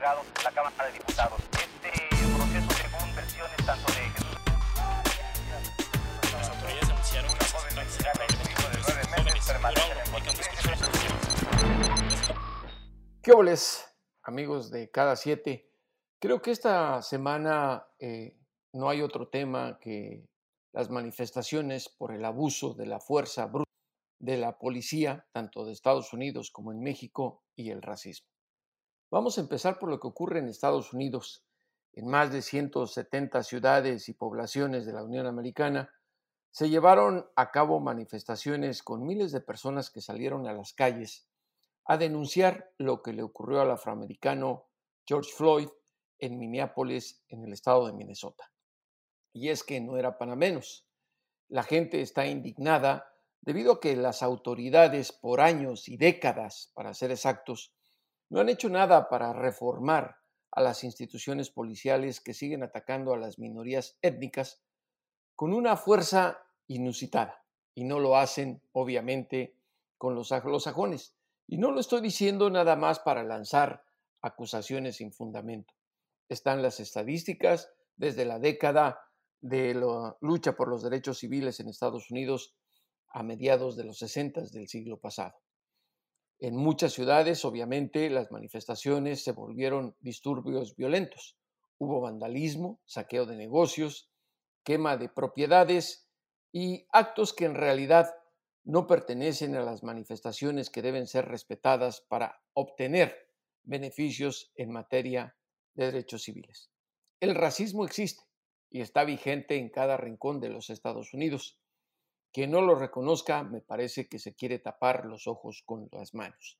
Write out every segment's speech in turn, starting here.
otorgado la Cámara de Diputados. Este proceso, según versiones tanto de Jesús... Las autoridades anunciaron que ¿Qué oles, amigos de cada siete? Creo que esta semana eh, no hay otro tema que las manifestaciones por el abuso de la fuerza bruta de la policía, tanto de Estados Unidos como en México, y el racismo. Vamos a empezar por lo que ocurre en Estados Unidos. En más de 170 ciudades y poblaciones de la Unión Americana se llevaron a cabo manifestaciones con miles de personas que salieron a las calles a denunciar lo que le ocurrió al afroamericano George Floyd en Minneapolis, en el estado de Minnesota. Y es que no era para menos. La gente está indignada debido a que las autoridades por años y décadas, para ser exactos, no han hecho nada para reformar a las instituciones policiales que siguen atacando a las minorías étnicas con una fuerza inusitada. Y no lo hacen, obviamente, con los sajones. Y no lo estoy diciendo nada más para lanzar acusaciones sin fundamento. Están las estadísticas desde la década de la lucha por los derechos civiles en Estados Unidos a mediados de los 60 del siglo pasado. En muchas ciudades, obviamente, las manifestaciones se volvieron disturbios violentos. Hubo vandalismo, saqueo de negocios, quema de propiedades y actos que en realidad no pertenecen a las manifestaciones que deben ser respetadas para obtener beneficios en materia de derechos civiles. El racismo existe y está vigente en cada rincón de los Estados Unidos. Quien no lo reconozca, me parece que se quiere tapar los ojos con las manos.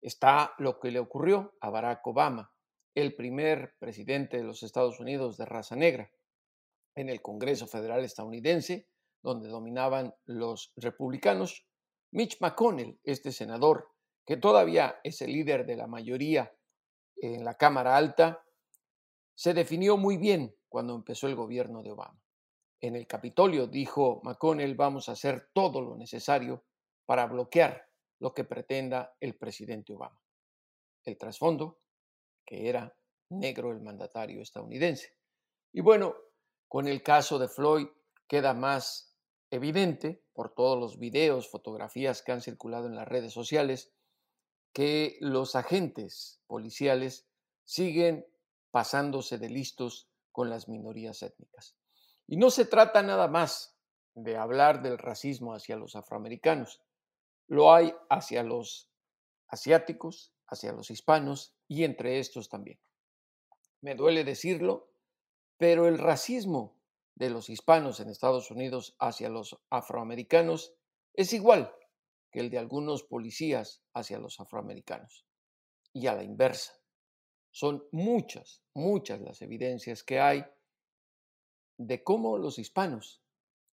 Está lo que le ocurrió a Barack Obama, el primer presidente de los Estados Unidos de raza negra. En el Congreso Federal estadounidense, donde dominaban los republicanos, Mitch McConnell, este senador, que todavía es el líder de la mayoría en la Cámara Alta, se definió muy bien cuando empezó el gobierno de Obama. En el Capitolio dijo McConnell, vamos a hacer todo lo necesario para bloquear lo que pretenda el presidente Obama. El trasfondo, que era negro el mandatario estadounidense. Y bueno, con el caso de Floyd queda más evidente por todos los videos, fotografías que han circulado en las redes sociales, que los agentes policiales siguen pasándose de listos con las minorías étnicas. Y no se trata nada más de hablar del racismo hacia los afroamericanos, lo hay hacia los asiáticos, hacia los hispanos y entre estos también. Me duele decirlo, pero el racismo de los hispanos en Estados Unidos hacia los afroamericanos es igual que el de algunos policías hacia los afroamericanos. Y a la inversa. Son muchas, muchas las evidencias que hay de cómo los hispanos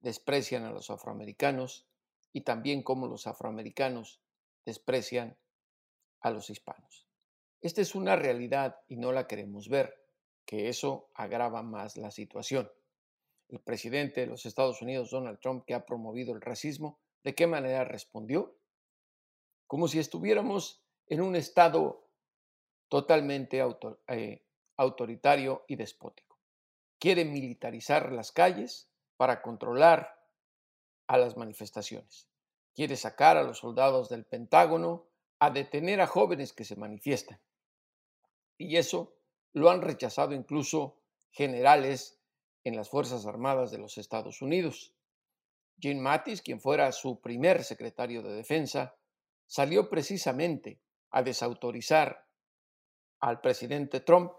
desprecian a los afroamericanos y también cómo los afroamericanos desprecian a los hispanos. Esta es una realidad y no la queremos ver, que eso agrava más la situación. El presidente de los Estados Unidos, Donald Trump, que ha promovido el racismo, ¿de qué manera respondió? Como si estuviéramos en un estado totalmente eh, autoritario y despótico quiere militarizar las calles para controlar a las manifestaciones. Quiere sacar a los soldados del Pentágono a detener a jóvenes que se manifiestan. Y eso lo han rechazado incluso generales en las Fuerzas Armadas de los Estados Unidos. Jim Mattis, quien fuera su primer secretario de Defensa, salió precisamente a desautorizar al presidente Trump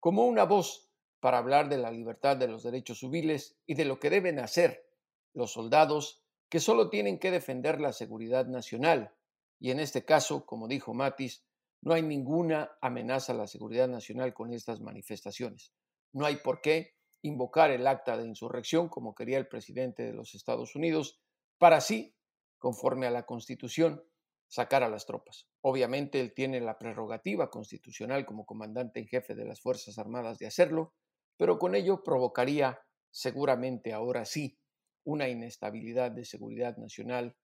como una voz para hablar de la libertad de los derechos civiles y de lo que deben hacer los soldados que solo tienen que defender la seguridad nacional. Y en este caso, como dijo Matis, no hay ninguna amenaza a la seguridad nacional con estas manifestaciones. No hay por qué invocar el acta de insurrección como quería el presidente de los Estados Unidos para así, conforme a la Constitución, sacar a las tropas. Obviamente él tiene la prerrogativa constitucional como comandante en jefe de las Fuerzas Armadas de hacerlo, pero con ello provocaría seguramente ahora sí una inestabilidad de seguridad nacional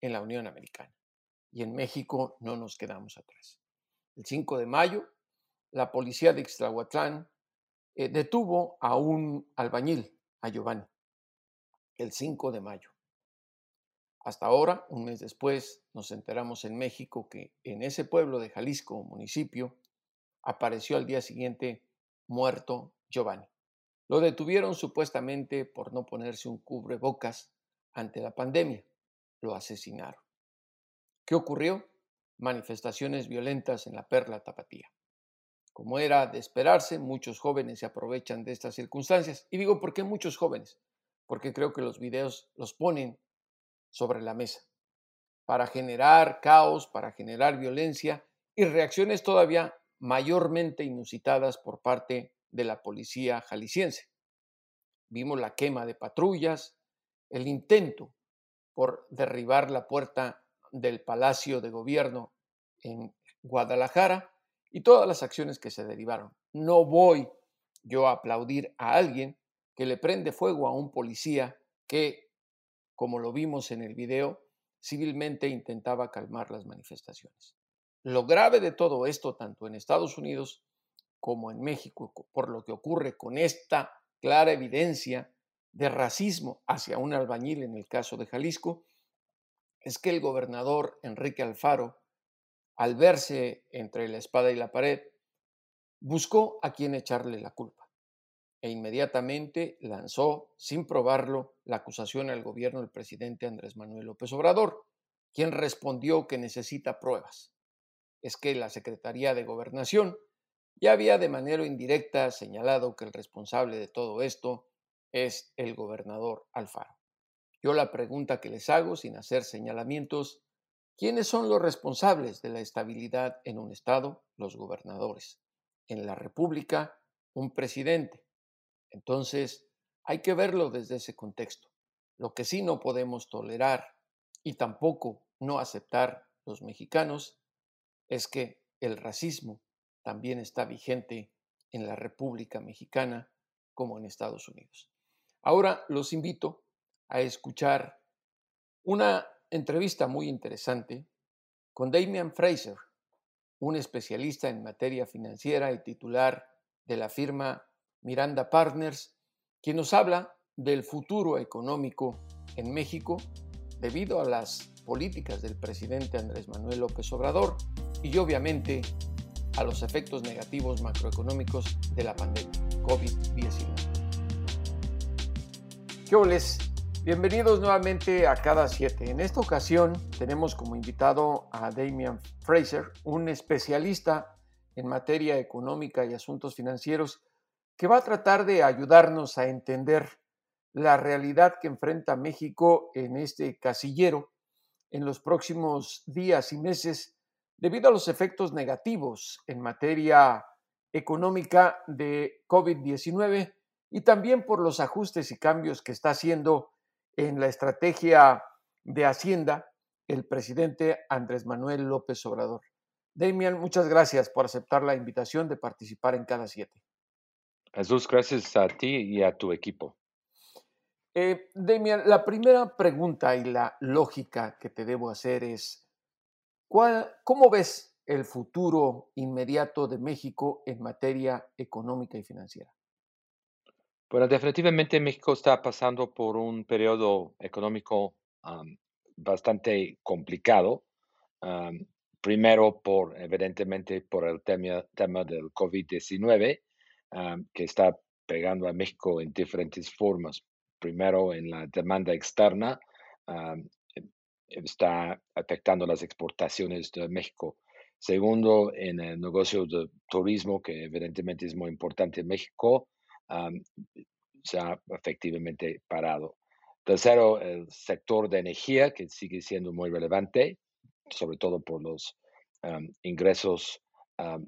en la Unión Americana. Y en México no nos quedamos atrás. El 5 de mayo la policía de Ixtlahuatlán eh, detuvo a un albañil, a Giovanni, el 5 de mayo. Hasta ahora, un mes después, nos enteramos en México que en ese pueblo de Jalisco, municipio, apareció al día siguiente muerto Giovanni. Lo detuvieron supuestamente por no ponerse un cubrebocas ante la pandemia. Lo asesinaron. ¿Qué ocurrió? Manifestaciones violentas en la Perla Tapatía. Como era de esperarse, muchos jóvenes se aprovechan de estas circunstancias. Y digo, ¿por qué muchos jóvenes? Porque creo que los videos los ponen sobre la mesa para generar caos, para generar violencia y reacciones todavía mayormente inusitadas por parte de la policía jalisciense. Vimos la quema de patrullas, el intento por derribar la puerta del Palacio de Gobierno en Guadalajara y todas las acciones que se derivaron. No voy yo a aplaudir a alguien que le prende fuego a un policía que, como lo vimos en el video, civilmente intentaba calmar las manifestaciones. Lo grave de todo esto, tanto en Estados Unidos como en México, por lo que ocurre con esta clara evidencia de racismo hacia un albañil en el caso de Jalisco, es que el gobernador Enrique Alfaro, al verse entre la espada y la pared, buscó a quien echarle la culpa e inmediatamente lanzó, sin probarlo, la acusación al gobierno del presidente Andrés Manuel López Obrador, quien respondió que necesita pruebas. Es que la Secretaría de Gobernación ya había de manera indirecta señalado que el responsable de todo esto es el gobernador Alfaro. Yo la pregunta que les hago, sin hacer señalamientos, ¿quiénes son los responsables de la estabilidad en un Estado? Los gobernadores. En la República, un presidente. Entonces, hay que verlo desde ese contexto. Lo que sí no podemos tolerar y tampoco no aceptar los mexicanos es que el racismo también está vigente en la República Mexicana como en Estados Unidos. Ahora los invito a escuchar una entrevista muy interesante con Damian Fraser, un especialista en materia financiera y titular de la firma Miranda Partners, quien nos habla del futuro económico en México debido a las políticas del presidente Andrés Manuel López Obrador y obviamente a los efectos negativos macroeconómicos de la pandemia COVID-19. ¿Qué Bienvenidos nuevamente a Cada Siete. En esta ocasión tenemos como invitado a Damian Fraser, un especialista en materia económica y asuntos financieros, que va a tratar de ayudarnos a entender la realidad que enfrenta México en este casillero en los próximos días y meses debido a los efectos negativos en materia económica de COVID-19 y también por los ajustes y cambios que está haciendo en la estrategia de Hacienda el presidente Andrés Manuel López Obrador. Damian, muchas gracias por aceptar la invitación de participar en cada siete. Jesús, gracias a ti y a tu equipo. Eh, Demian, la primera pregunta y la lógica que te debo hacer es, ¿cómo ves el futuro inmediato de México en materia económica y financiera? Bueno, definitivamente México está pasando por un periodo económico bastante complicado. primero, por, evidentemente, por el tema, tema del COVID-19 que está pegando a México en diferentes formas. Primero, en la demanda externa, está afectando las exportaciones de México. Segundo, en el negocio de turismo, que evidentemente es muy importante en México, se ha efectivamente parado. Tercero, el sector de energía, que sigue siendo muy relevante, sobre todo por los ingresos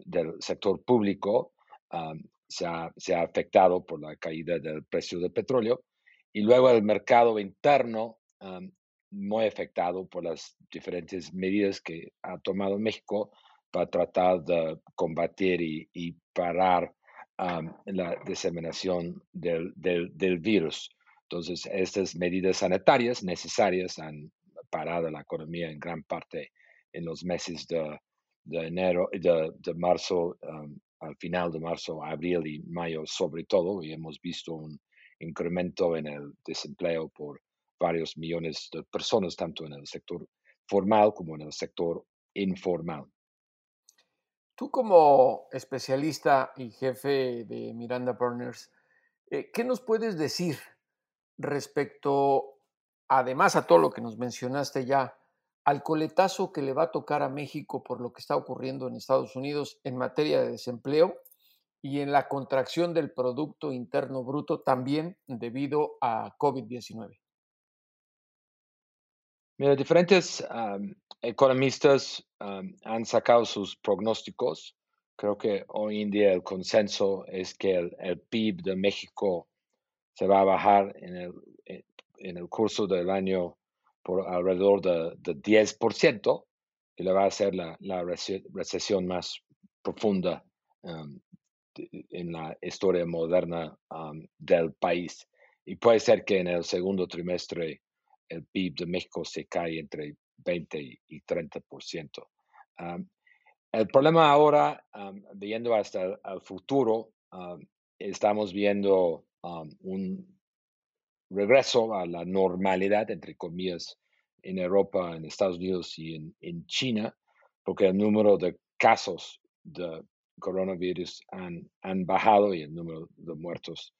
del sector público se ha, afectado por la caída del precio del petróleo y luego el mercado interno muy afectado por las diferentes medidas que ha tomado México para tratar de combatir y, parar la diseminación del, del, virus. Entonces, estas medidas sanitarias necesarias han parado la economía en gran parte en los meses de, de enero, de, de marzo al final de marzo, abril y mayo sobre todo, y hemos visto un incremento en el desempleo por varios millones de personas, tanto en el sector formal como en el sector informal. Tú como especialista y jefe de Miranda Partners, eh, ¿qué nos puedes decir respecto, además a todo lo que nos mencionaste ya, al coletazo que le va a tocar a México por lo que está ocurriendo en Estados Unidos en materia de desempleo y en la contracción del Producto Interno Bruto también debido a COVID-19? Mira, diferentes economistas han sacado sus pronósticos. Creo que hoy en día el consenso es que el, PIB de México se va a bajar en el, eh, en el curso del año por alrededor de, de 10%, que le va a ser la, la recesión más profunda en la historia moderna del país. Y puede ser que en el segundo trimestre el PIB de México se cae entre 20 y 30%. el problema ahora, viendo hasta el, futuro, estamos viendo un regreso a la normalidad, entre comillas, en Europa, en Estados Unidos y en, en China, porque el número de casos de coronavirus han, han bajado y el número de muertos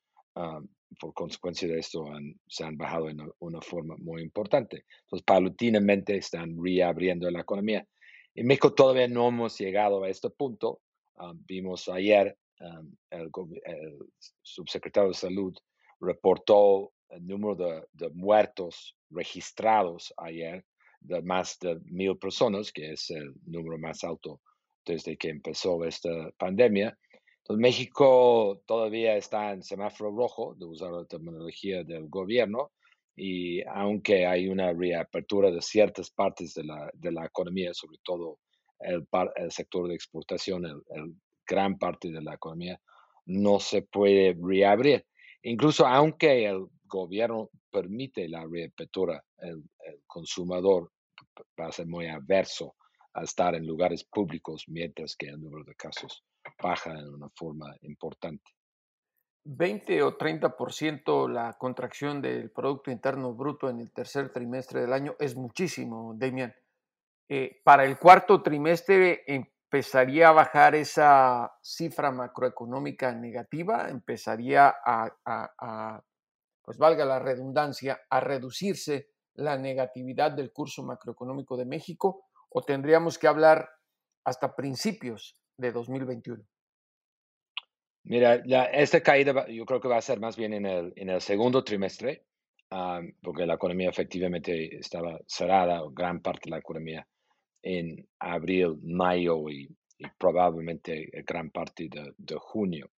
por consecuencia de esto se han bajado en una, forma muy importante. Entonces, paulatinamente están reabriendo la economía. En México todavía no hemos llegado a este punto. vimos ayer el, subsecretario de Salud reportó el número de, de, muertos registrados ayer de más de mil personas, que es el número más alto desde que empezó esta pandemia. México todavía está en semáforo rojo, de usar la terminología del gobierno, y aunque hay una reapertura de ciertas partes de la, de la economía, sobre todo el, el sector de exportación, el, gran parte de la economía, no se puede reabrir. Incluso aunque el gobierno permite la reapertura, el, el consumidor va a ser muy averso a estar en lugares públicos mientras que el número de casos baja en una forma importante. 20 o 30% la contracción del Producto Interno Bruto en el tercer trimestre del año es muchísimo, Damian. Eh, para el cuarto trimestre empezaría a bajar esa cifra macroeconómica negativa, empezaría a, pues valga la redundancia, a reducirse la negatividad del curso macroeconómico de México o tendríamos que hablar hasta principios de 2021? Mira, esta caída yo creo que va a ser más bien en el, en el segundo trimestre, porque la economía efectivamente estaba cerrada, gran parte de la economía, en abril, mayo y, probablemente gran parte de, junio.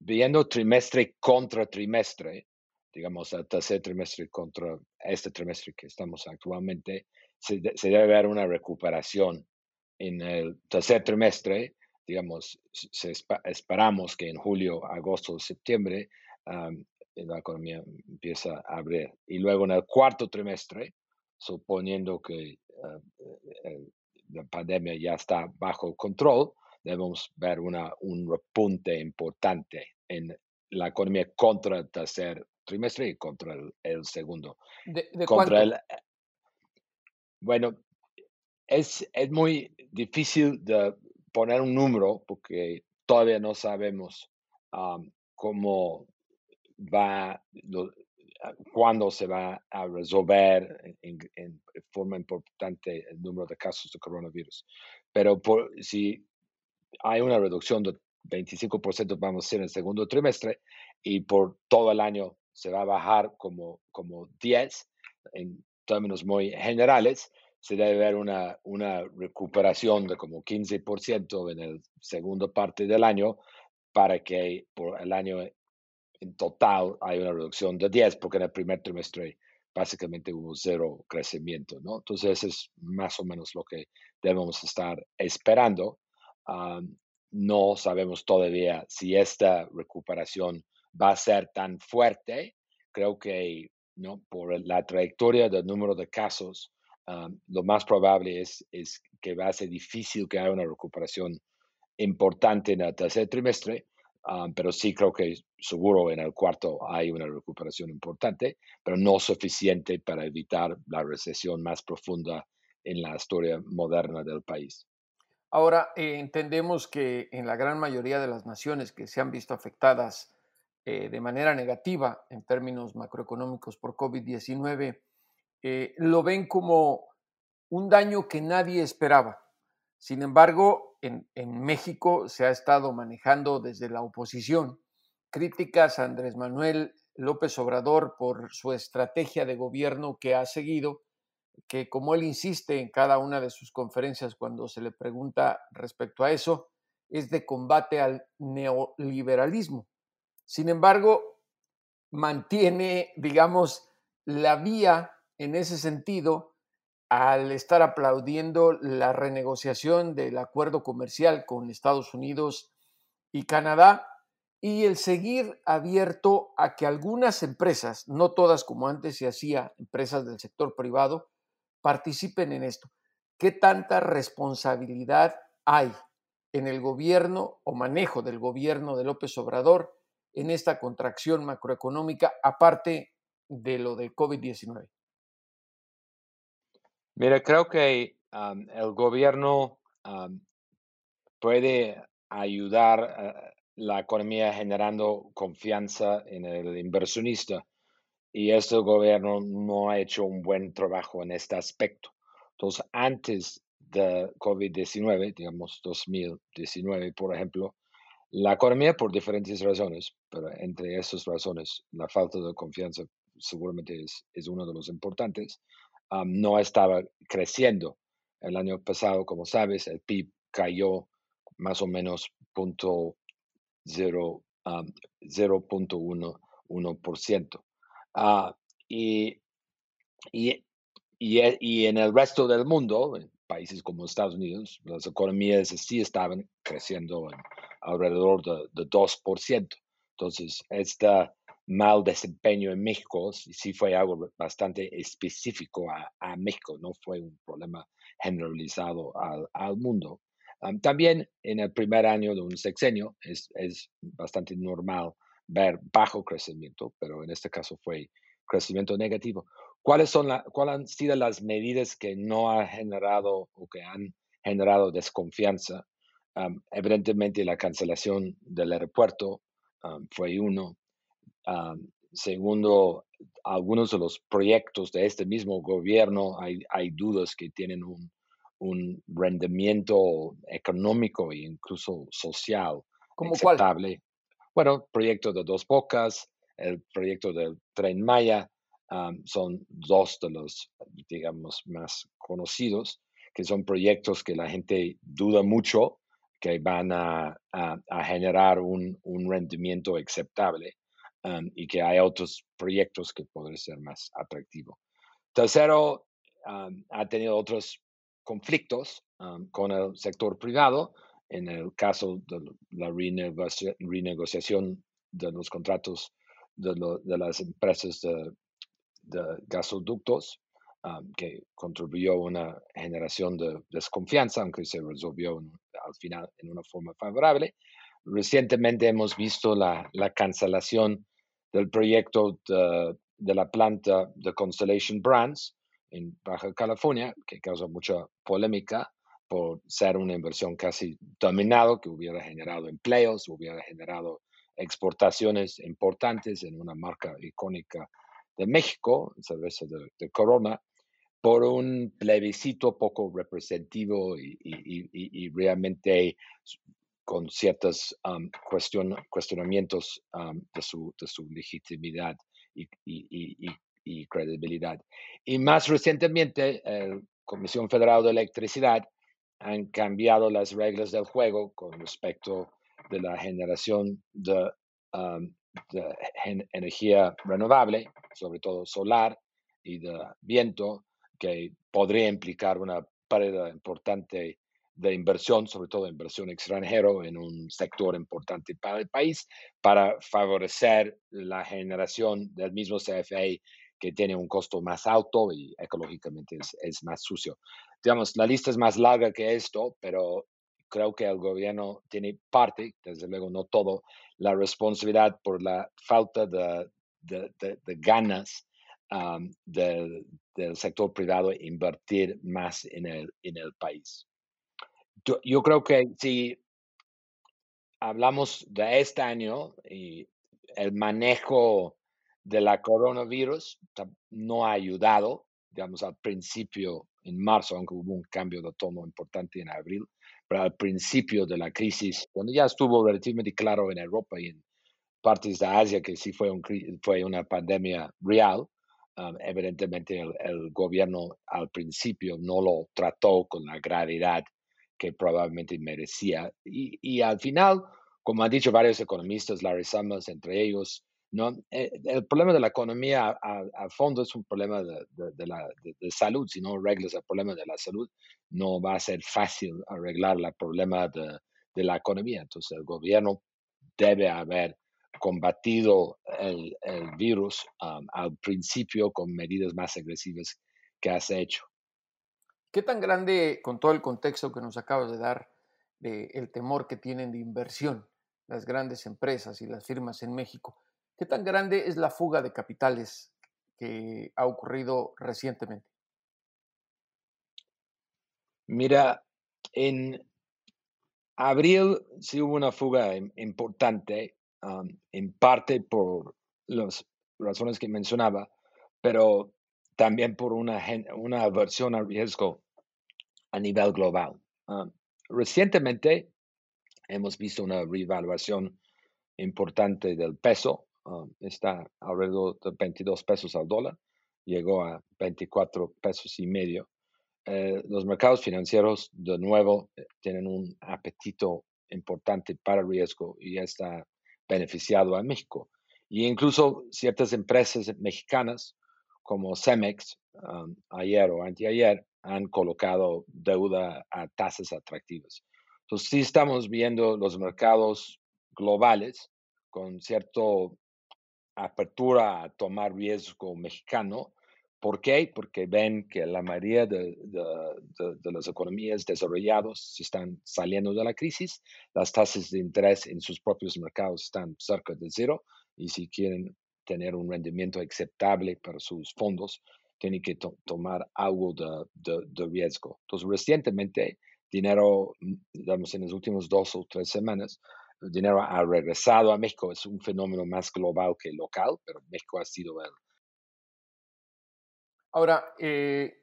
viendo trimestre contra trimestre, digamos, el tercer trimestre contra este trimestre que estamos actualmente, se, se debe ver una recuperación en el tercer trimestre, digamos, esperamos que en julio, agosto, septiembre la economía empieza a abrir. Y luego en el cuarto trimestre, suponiendo que ah, la pandemia ya está bajo control, debemos ver una, un repunte importante en la economía contra el tercer trimestre y contra el, segundo. ¿De, contra el, bueno, es, es muy difícil de poner un número porque todavía no sabemos cómo va, cuándo se va a resolver en, forma importante el número de casos de coronavirus. Pero por, si hay una reducción de 25%, vamos a decir, en el segundo trimestre, y por todo el año se va a bajar como, como 10 en términos muy generales, se debe ver una, una recuperación de como 15% en el segundo parte del año para que por el año en total hay una reducción de 10, porque en el primer trimestre básicamente hubo cero crecimiento, ¿no? Entonces es más o menos lo que debemos estar esperando. no sabemos todavía si esta recuperación va a ser tan fuerte. Creo que, ¿no? Por la trayectoria del número de casos, lo más probable es, es, que va a ser difícil que haya una recuperación importante en el tercer trimestre, ah, pero sí creo que seguro en el cuarto hay una recuperación importante, pero no suficiente para evitar la recesión más profunda en la historia moderna del país. Ahora, eh, entendemos que en la gran mayoría de las naciones que se han visto afectadas eh, de manera negativa en términos macroeconómicos por COVID-19, eh, lo ven como un daño que nadie esperaba. Sin embargo, en, en, México se ha estado manejando desde la oposición críticas a Andrés Manuel López Obrador por su estrategia de gobierno que ha seguido, que como él insiste en cada una de sus conferencias cuando se le pregunta respecto a eso, es de combate al neoliberalismo. Sin embargo, mantiene, digamos, la vía en ese sentido al estar aplaudiendo la renegociación del acuerdo comercial con Estados Unidos y Canadá y el seguir abierto a que algunas empresas, no todas como antes se hacía, empresas del sector privado, participen en esto. ¿Qué tanta responsabilidad hay en el gobierno o manejo del gobierno de López Obrador en esta contracción macroeconómica, aparte de lo del COVID-19? Mira, creo que el gobierno puede ayudar a la economía generando confianza en el inversionista y este gobierno no ha hecho un buen trabajo en este aspecto. Entonces, antes de COVID-19, digamos 2019, por ejemplo, la economía por diferentes razones, pero entre esas razones, la falta de confianza seguramente es, es uno de los importantes, no estaba creciendo. El año pasado, como sabes, el PIB cayó más o menos punto 0.1%. Ah, y, y, y, en el resto del mundo, en países como Estados Unidos, las economías sí estaban creciendo alrededor de, de 2%. Entonces, este mal desempeño en México sí fue algo bastante específico a, México, no fue un problema generalizado al, al mundo. también en el primer año de un sexenio es, es bastante normal ver bajo crecimiento, pero en este caso fue crecimiento negativo. ¿Cuáles, son la, ¿Cuáles han sido las medidas que no han generado o que han generado desconfianza? Evidentemente la cancelación del aeropuerto fue uno. segundo, algunos de los proyectos de este mismo gobierno hay, hay dudas que tienen un, un rendimiento económico e incluso social ¿Como aceptable. Bueno, proyecto de Dos Bocas, el proyecto del Tren Maya, son dos de los, digamos, más conocidos, que son proyectos que la gente duda mucho que van a, a, generar un, un, rendimiento aceptable y que hay otros proyectos que podrían ser más atractivos. Tercero, ha tenido otros conflictos con el sector privado, en el caso de la renegociación de los contratos de, las empresas de, gasoductos, que contribuyó a una generación de desconfianza, aunque se resolvió al final en una forma favorable. Recientemente hemos visto la, cancelación del proyecto de, de, la planta de Constellation Brands en Baja California, que causa mucha polémica por ser una inversión casi dominado, que hubiera generado empleos, hubiera generado exportaciones importantes en una marca icónica de México, cerveza de, Corona, por un plebiscito poco representativo y, realmente con ciertos um, cuestionamientos um, de, su, de, su, legitimidad y, credibilidad. Y más recientemente, la Comisión Federal de Electricidad han cambiado las reglas del juego con respecto de la generación de, energía renovable, sobre todo solar y de viento, que podría implicar una pérdida importante de inversión, sobre todo inversión extranjero en un sector importante para el país, para favorecer la generación del mismo CFE que tiene un costo más alto y ecológicamente es, es más sucio. Digamos, la lista es más larga que esto, pero creo que el gobierno tiene parte, desde luego no todo, la responsabilidad por la falta de, ganas del, sector privado invertir más en el, en el país. Yo, creo que si hablamos de este año y el manejo de la coronavirus no ha ayudado, digamos, al principio, en marzo, aunque hubo un cambio de tono importante en abril, pero al principio de la crisis, cuando ya estuvo relativamente claro en Europa y en partes de Asia que sí fue, un, fue una pandemia real, um, evidentemente el, el, gobierno al principio no lo trató con la gravedad que probablemente merecía. Y, y al final, como han dicho varios economistas, Larry Summers entre ellos, ¿no? Eh, el problema de la economía a, fondo es un problema de, de, la, de, salud. Si no arreglas el problema de la salud, no va a ser fácil arreglar el problema de, la economía. Entonces, el gobierno debe haber combatido el, el virus um, al principio con medidas más agresivas que has hecho. ¿Qué tan grande, con todo el contexto que nos acabas de dar, de el temor que tienen de inversión las grandes empresas y las firmas en México, qué tan grande es la fuga de capitales que ha ocurrido recientemente? Mira, en abril sí hubo una fuga importante, en parte por las razones que mencionaba, pero también por una, una aversión al riesgo a nivel global. Ah, recientemente hemos visto una revaluación importante del peso, ah, está alrededor de 22 pesos al dólar, llegó a 24 pesos y medio. Eh, los mercados financieros, de nuevo, eh, tienen un apetito importante para riesgo y está beneficiado a México. Y incluso ciertas empresas mexicanas como Cemex, ayer o anteayer, han colocado deuda a tasas atractivas. Entonces, sí estamos viendo los mercados globales con cierta apertura a tomar riesgo mexicano. ¿Por qué? Porque ven que la mayoría de, de, las economías desarrolladas están saliendo de la crisis, las tasas de interés en sus propios mercados están cerca de cero y si quieren tener un rendimiento aceptable para sus fondos, tiene que tomar algo de, de, riesgo. Entonces, recientemente, dinero, mm, digamos, en las últimas dos o tres semanas, el dinero ha regresado a México. Es un fenómeno más global que local, pero México ha sido el. Ahora, eh,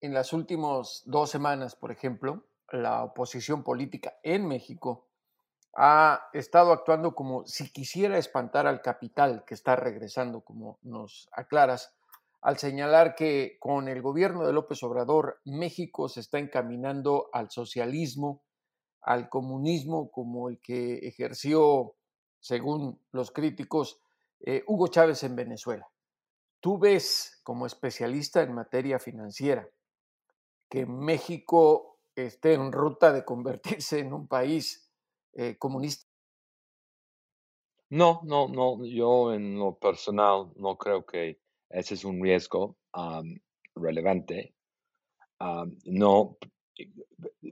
en las últimas dos semanas, por ejemplo, la oposición política en México ha estado actuando como si quisiera espantar al capital que está regresando, como nos aclaras, al señalar que con el gobierno de López Obrador México se está encaminando al socialismo, al comunismo como el que ejerció, según los críticos, eh, Hugo Chávez en Venezuela. Tú ves, como especialista en materia financiera, que México esté en ruta de convertirse en un país eh, comunista? No, no, no. Yo en lo personal no creo que ese es un riesgo relevante. no,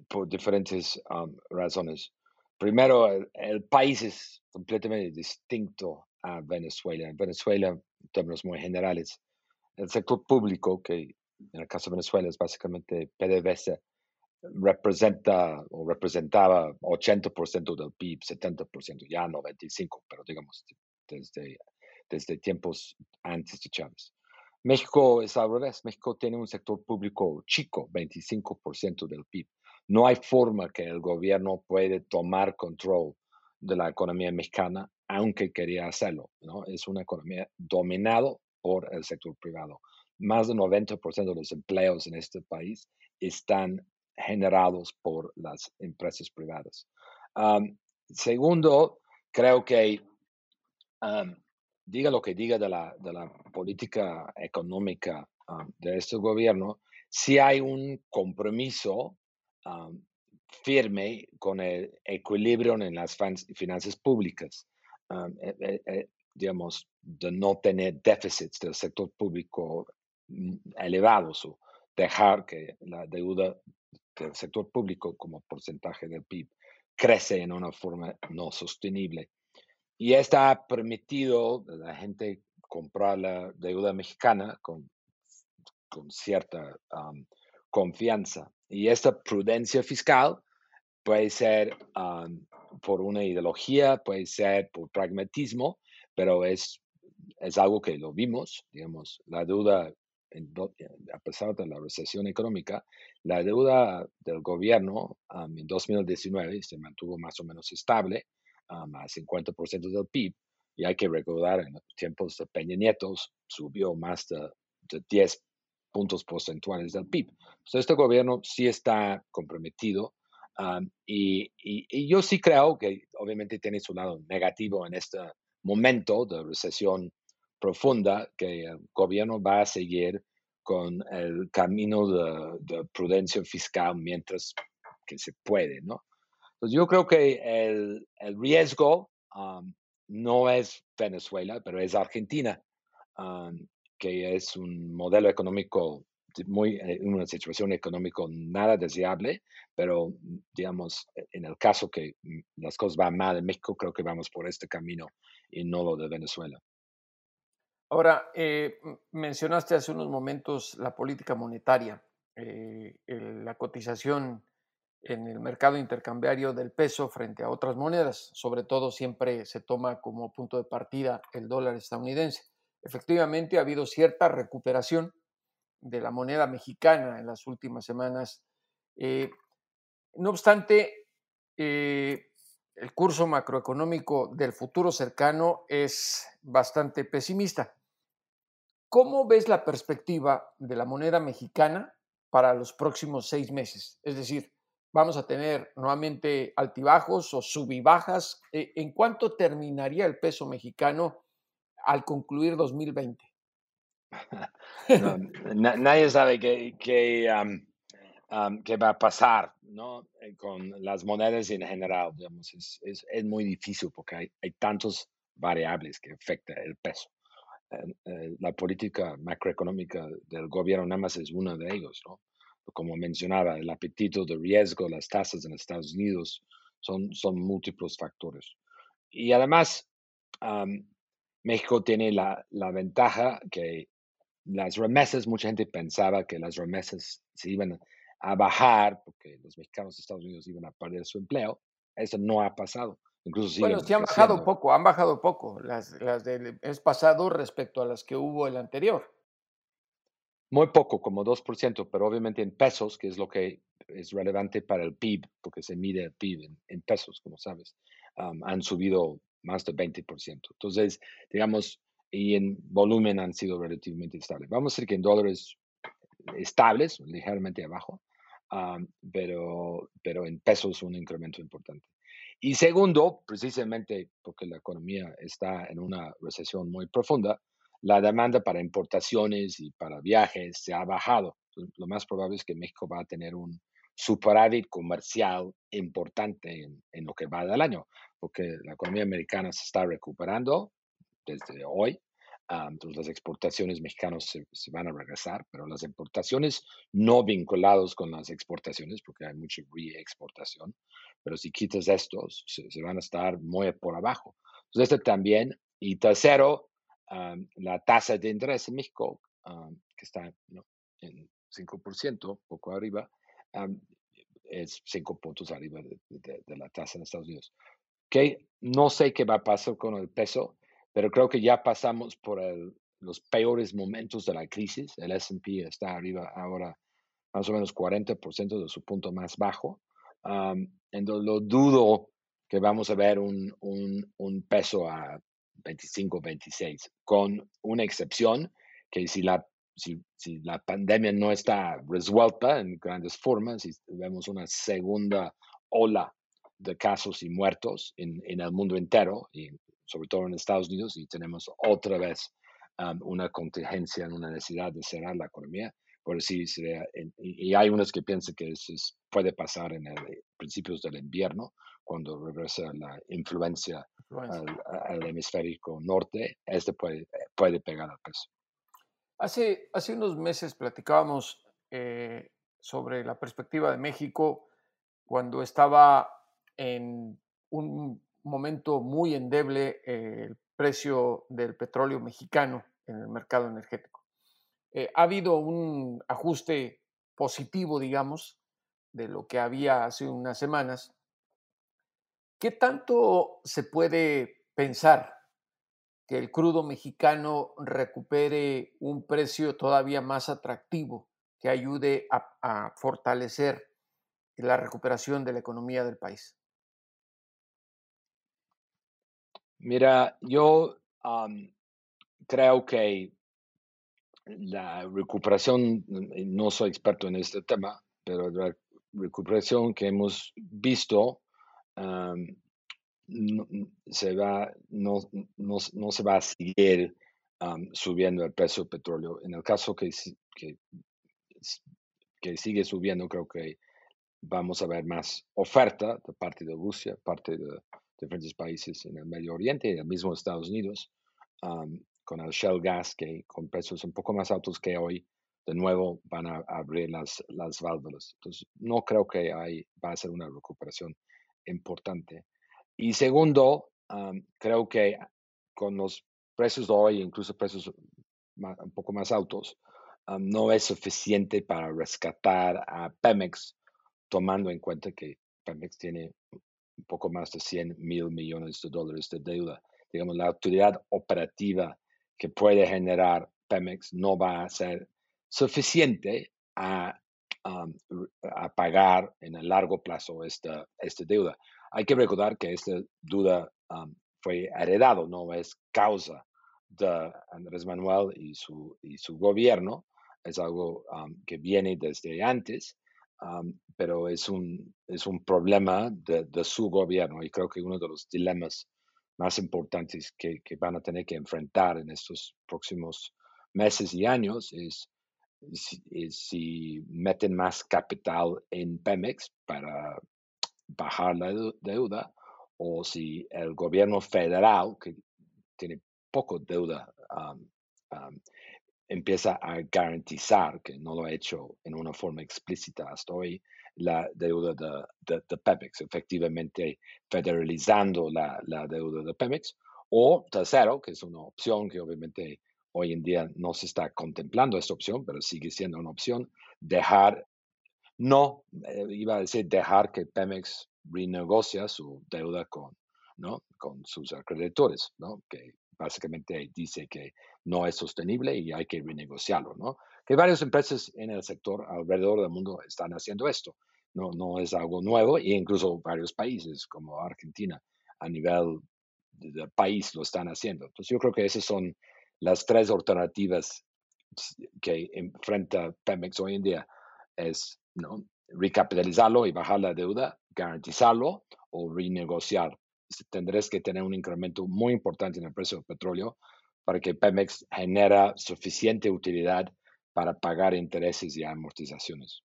por diferentes razones. Primero, el, país es completamente distinto a Venezuela. En Venezuela, en términos muy generales, el sector público, que en el caso de Venezuela es básicamente PDVSA, representa o representaba 80% del PIB, 70%, ya 95%, pero digamos desde, desde tiempos antes de Chávez. México es al revés, México tiene un sector público chico, 25% del PIB. No hay forma que el gobierno puede tomar control de la economía mexicana, aunque quería hacerlo. ¿no? Es una economía dominada por el sector privado. Más del 90% de los empleos en este país están generados por las empresas privadas. segundo, creo que, diga lo que diga de la política económica de este gobierno, si hay un compromiso firme con el equilibrio en las finanzas públicas, e, e, e, digamos, de no tener déficits del sector público mm, elevados o dejar que la deuda que el sector público como porcentaje del PIB crece en una forma no sostenible. Y esto ha permitido a la gente comprar la deuda mexicana con, con cierta confianza. Y esta prudencia fiscal puede ser por una ideología, puede ser por pragmatismo, pero es, es algo que lo vimos, digamos, la deuda, a pesar de la recesión económica, la deuda del gobierno en 2019 se mantuvo más o menos estable, a 50% del PIB, y hay que recordar, en los tiempos de Peña Nieto subió más de, de 10 puntos porcentuales del PIB. Entonces, este gobierno sí está comprometido y, y, yo sí creo que obviamente tiene su lado negativo en este momento de recesión profunda, que el gobierno va a seguir con el camino de, de prudencia fiscal mientras que se puede, ¿no? Entonces yo creo que el, el riesgo no es Venezuela, pero es Argentina, que es un modelo económico muy, en eh, una situación económica nada deseable, pero digamos, e, en el caso que mm, las cosas van mal en México, creo que vamos por este camino y no lo de Venezuela. Ahora, eh, mencionaste hace unos momentos la política monetaria, eh, la cotización en el mercado intercambiario del peso frente a otras monedas. Sobre todo siempre se toma como punto de partida el dólar estadounidense. Efectivamente, ha habido cierta recuperación de la moneda mexicana en las últimas semanas. Eh, no obstante, eh, el curso macroeconómico del futuro cercano es bastante pesimista. ¿Cómo ves la perspectiva de la moneda mexicana para los próximos seis meses? Es decir, vamos a tener nuevamente altibajos o subibajas. Eh, ¿En cuánto terminaría el peso mexicano al concluir 2020? nadie sabe qué, qué, qué, va a pasar ¿no? Eh, con las monedas en general. Digamos, es, es, es, muy difícil porque hay, hay tantas variables que afectan el peso. Eh, la política macroeconómica del gobierno nada más es uno de ellos. ¿no? como mencionaba, el apetito de riesgo, las tasas en Estados Unidos, son, son múltiples factores. Y además, México tiene la, la, ventaja que las remesas, mucha gente pensaba que las remesas se iban a bajar porque los mexicanos de Estados Unidos iban a perder su empleo. Eso no ha pasado. Incluso bueno, sí han bajado poco, han bajado poco las, las del mes pasado respecto a las que hubo el anterior. Muy poco, como 2%, pero obviamente en pesos, que es lo que es relevante para el PIB, porque se mide el PIB en, pesos, como sabes, han subido más del 20%. Entonces, digamos, y en volumen han sido relativamente estables. Vamos a decir que en dólares estables, ligeramente abajo, pero, pero en pesos un incremento importante. Y segundo, precisamente porque la economía está en una recesión muy profunda, la demanda para importaciones y para viajes se ha bajado. lo más probable es que México va a tener un superávit comercial importante en, lo que va del año, porque la economía americana se está recuperando desde hoy. Entonces las exportaciones mexicanas se, van a regresar, pero las importaciones no vinculados con las exportaciones, porque hay mucha reexportación, pero si quitas estos, se, se van a estar muy por abajo. Entonces, este también. Y tercero, la tasa de interés en México, que está en 5%, poco arriba, es 5 puntos arriba de, la tasa en Estados Unidos. Que no sé qué va a pasar con el peso, pero creo que ya pasamos por los peores momentos de la crisis. El SP está arriba ahora más o menos 40% de su punto más bajo. entonces, lo dudo que vamos a ver un, un, un peso a 25, 26, con una excepción que si la, si, si la pandemia no está resuelta en grandes formas, y vemos una segunda ola de casos y muertos en, en, el mundo entero, y sobre todo en Estados Unidos, y tenemos otra vez um, una contingencia, una necesidad de cerrar la economía, por sí sería, y hay unos que piensan que eso puede pasar en el, principios del invierno, cuando regresa la influencia al, hemisférico norte, este puede, puede pegar al peso. Hace, hace unos meses platicábamos eh, sobre la perspectiva de México cuando estaba en un momento muy endeble eh, el precio del petróleo mexicano en el mercado energético. Eh, ha habido un ajuste positivo, digamos, de lo que había hace unas semanas. ¿Qué tanto se puede pensar que el crudo mexicano recupere un precio todavía más atractivo que ayude a, fortalecer la recuperación de la economía del país? Mira, yo creo que la recuperación, no soy experto en este tema, pero la recuperación que hemos visto no, se va, no, no, se va a seguir subiendo el precio del petróleo. En el caso que, que, que sigue subiendo, creo que vamos a ver más oferta de parte de Rusia, parte de diferentes países en el Medio Oriente y el mismo Estados Unidos con el shell gas, que con precios un poco más altos que hoy, de nuevo van a abrir las, las válvulas. Entonces, no creo que hay, va a ser una recuperación importante. Y segundo, creo que con los precios de hoy, incluso precios un poco más altos, no es suficiente para rescatar a Pemex, tomando en cuenta que Pemex tiene un poco más de 100 mil millones de dólares de deuda. Digamos, la autoridad operativa que puede generar Pemex no va a ser suficiente a, a pagar en el largo plazo esta, esta deuda. Hay que recordar que esta deuda fue heredado, no es causa de Andrés Manuel y su, y su gobierno, es algo que viene desde antes, pero es un, es un problema de, de, su gobierno y creo que uno de los dilemas más importantes que, que, van a tener que enfrentar en estos próximos meses y años es si, meten más capital en Pemex para bajar la deuda o si el gobierno federal, que tiene poco deuda, empieza a garantizar, que no lo ha hecho en una forma explícita hasta hoy, la deuda de, de, Pemex, efectivamente federalizando la, la, deuda de Pemex. O tercero, que es una opción que obviamente hoy en día no se está contemplando esta opción, pero sigue siendo una opción, dejar, no, eh, iba a decir dejar que Pemex renegocia su deuda con, ¿no? con sus acreedores, ¿no? que básicamente dice que no es sostenible y hay que renegociarlo, ¿no? Que varias empresas en el sector alrededor del mundo están haciendo esto. No, no es algo nuevo e incluso varios países como Argentina a nivel del país lo están haciendo. Entonces yo creo que esas son las tres alternativas que enfrenta Pemex hoy en día. Es ¿no? recapitalizarlo y bajar la deuda, garantizarlo o renegociar. Tendrás que tener un incremento muy importante en el precio del petróleo para que Pemex genera suficiente utilidad para pagar intereses y amortizaciones.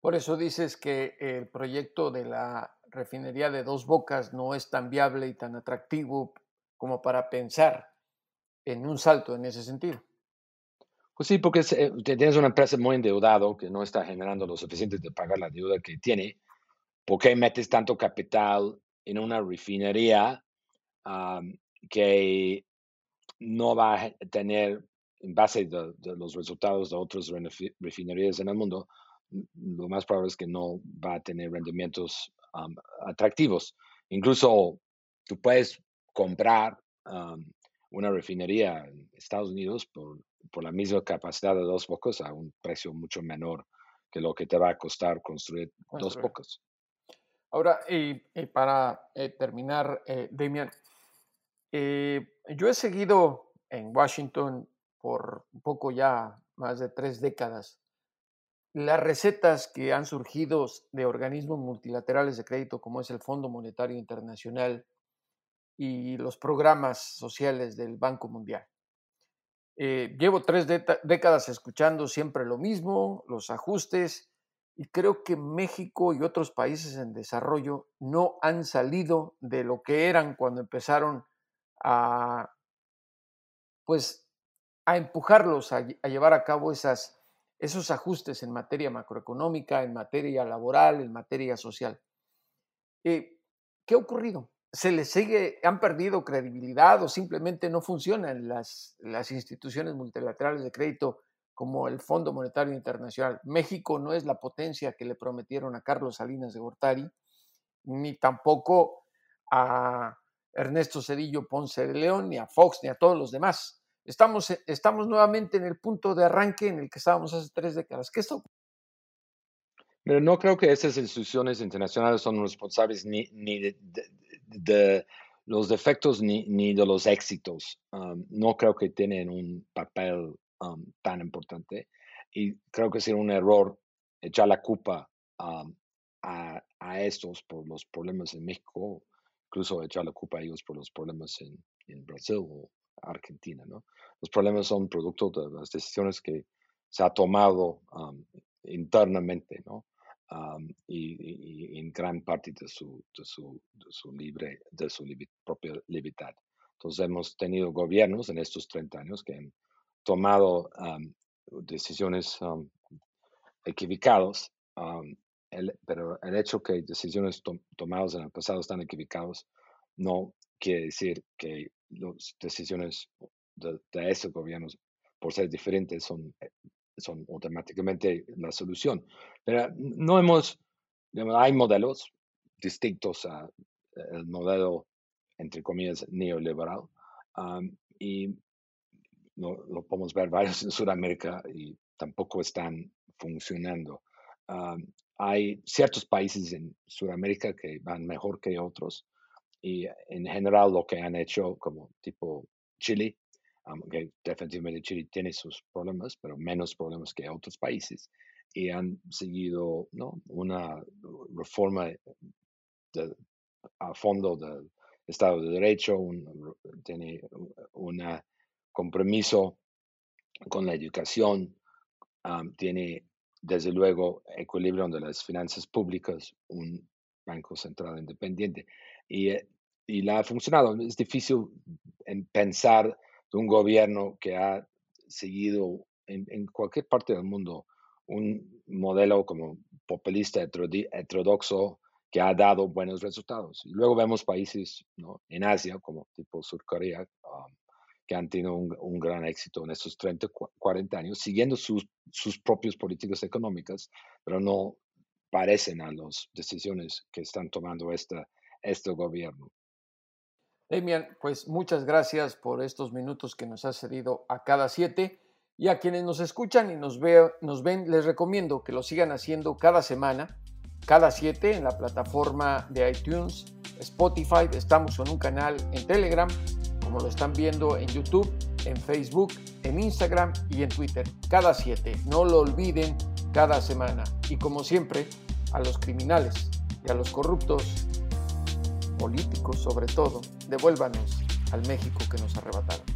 Por eso dices que el proyecto de la refinería de dos bocas no es tan viable y tan atractivo como para pensar en un salto en ese sentido. Pues sí, porque eh, tienes una empresa muy endeudada que no está generando lo suficiente de pagar la deuda que tiene. ¿Por qué metes tanto capital en una refinería que no va a tener, en base de, los resultados de otras refinerías en el mundo, lo más probable es que no va a tener rendimientos atractivos. Incluso tú puedes comprar una refinería en Estados Unidos por, por, la misma capacidad de dos bocas a un precio mucho menor que lo que te va a costar construir, dos bocas. Ahora, y, para eh, terminar, eh, Damian, eh, yo he seguido en Washington por poco ya más de tres décadas las recetas que han surgido de organismos multilaterales de crédito como es el Fondo Monetario Internacional y los programas sociales del Banco Mundial. Eh, llevo tres décadas escuchando siempre lo mismo, los ajustes, y creo que México y otros países en desarrollo no han salido de lo que eran cuando empezaron a, pues, a empujarlos a, llevar a cabo esas esos ajustes en materia macroeconómica, en materia laboral, en materia social. Eh, ¿Qué ha ocurrido? ¿Se les sigue, han perdido credibilidad o simplemente no funcionan las, las instituciones multilaterales de crédito como el Fondo Monetario Internacional? México no es la potencia que le prometieron a Carlos Salinas de Gortari, ni tampoco a Ernesto Cedillo Ponce de León, ni a Fox, ni a todos los demás. Estamos, estamos nuevamente en el punto de arranque en el que estábamos hace tres décadas. ¿Qué está pero no creo que esas instituciones internacionales son responsables ni, ni de, los defectos ni, ni, de los éxitos. Um, no creo que tienen un papel um, tan importante. Y creo que sería un error echar la culpa um, a, a, estos por los problemas en México, incluso echar la culpa a ellos por los problemas en, en Brasil o Argentina. ¿no? Los problemas son producto de las decisiones que se ha tomado internamente, ¿no? y, en gran parte de su, de su, de su libre, de su propia libertad. Entonces hemos tenido gobiernos en estos 30 años que han tomado decisiones equivocadas, pero el hecho que decisiones tomadas en el pasado están equivocadas no quiere decir que las decisiones de, de esos gobiernos, por ser diferentes, son eh, son automáticamente la solución. Pero no hemos, hay modelos distintos al modelo, entre comillas, neoliberal, y lo, podemos ver varios en Sudamérica y tampoco están funcionando. Hay ciertos países en Sudamérica que van mejor que otros y en general lo que han hecho como tipo Chile aunque definitivamente Chile tiene sus problemas, pero menos problemas que otros países, y han seguido ¿no? una reforma a fondo del Estado de Derecho, un, tiene un compromiso con la educación, tiene desde luego equilibrio de las finanzas públicas, un banco central independiente, y, eh, y la ha funcionado. Es difícil en pensar de un gobierno que ha seguido en, cualquier parte del mundo un modelo como populista heterodoxo que ha dado buenos resultados. Y luego vemos países en Asia, como tipo Sur Corea, um, que han tenido un, gran éxito en estos 30, 40 años, siguiendo sus, sus propias políticas económicas, pero no parecen a las decisiones que están tomando esta, este gobierno. Demian, pues muchas gracias por estos minutos que nos has cedido a cada siete. Y a quienes nos escuchan y nos, nos ven, les recomiendo que lo sigan haciendo cada semana, cada siete, en la plataforma de iTunes, Spotify. Estamos en un canal en Telegram, como lo están viendo en YouTube, en Facebook, en Instagram y en Twitter. Cada siete. No lo olviden cada semana. Y como siempre, a los criminales y a los corruptos políticos sobre todo, devuélvanos al México que nos arrebataron.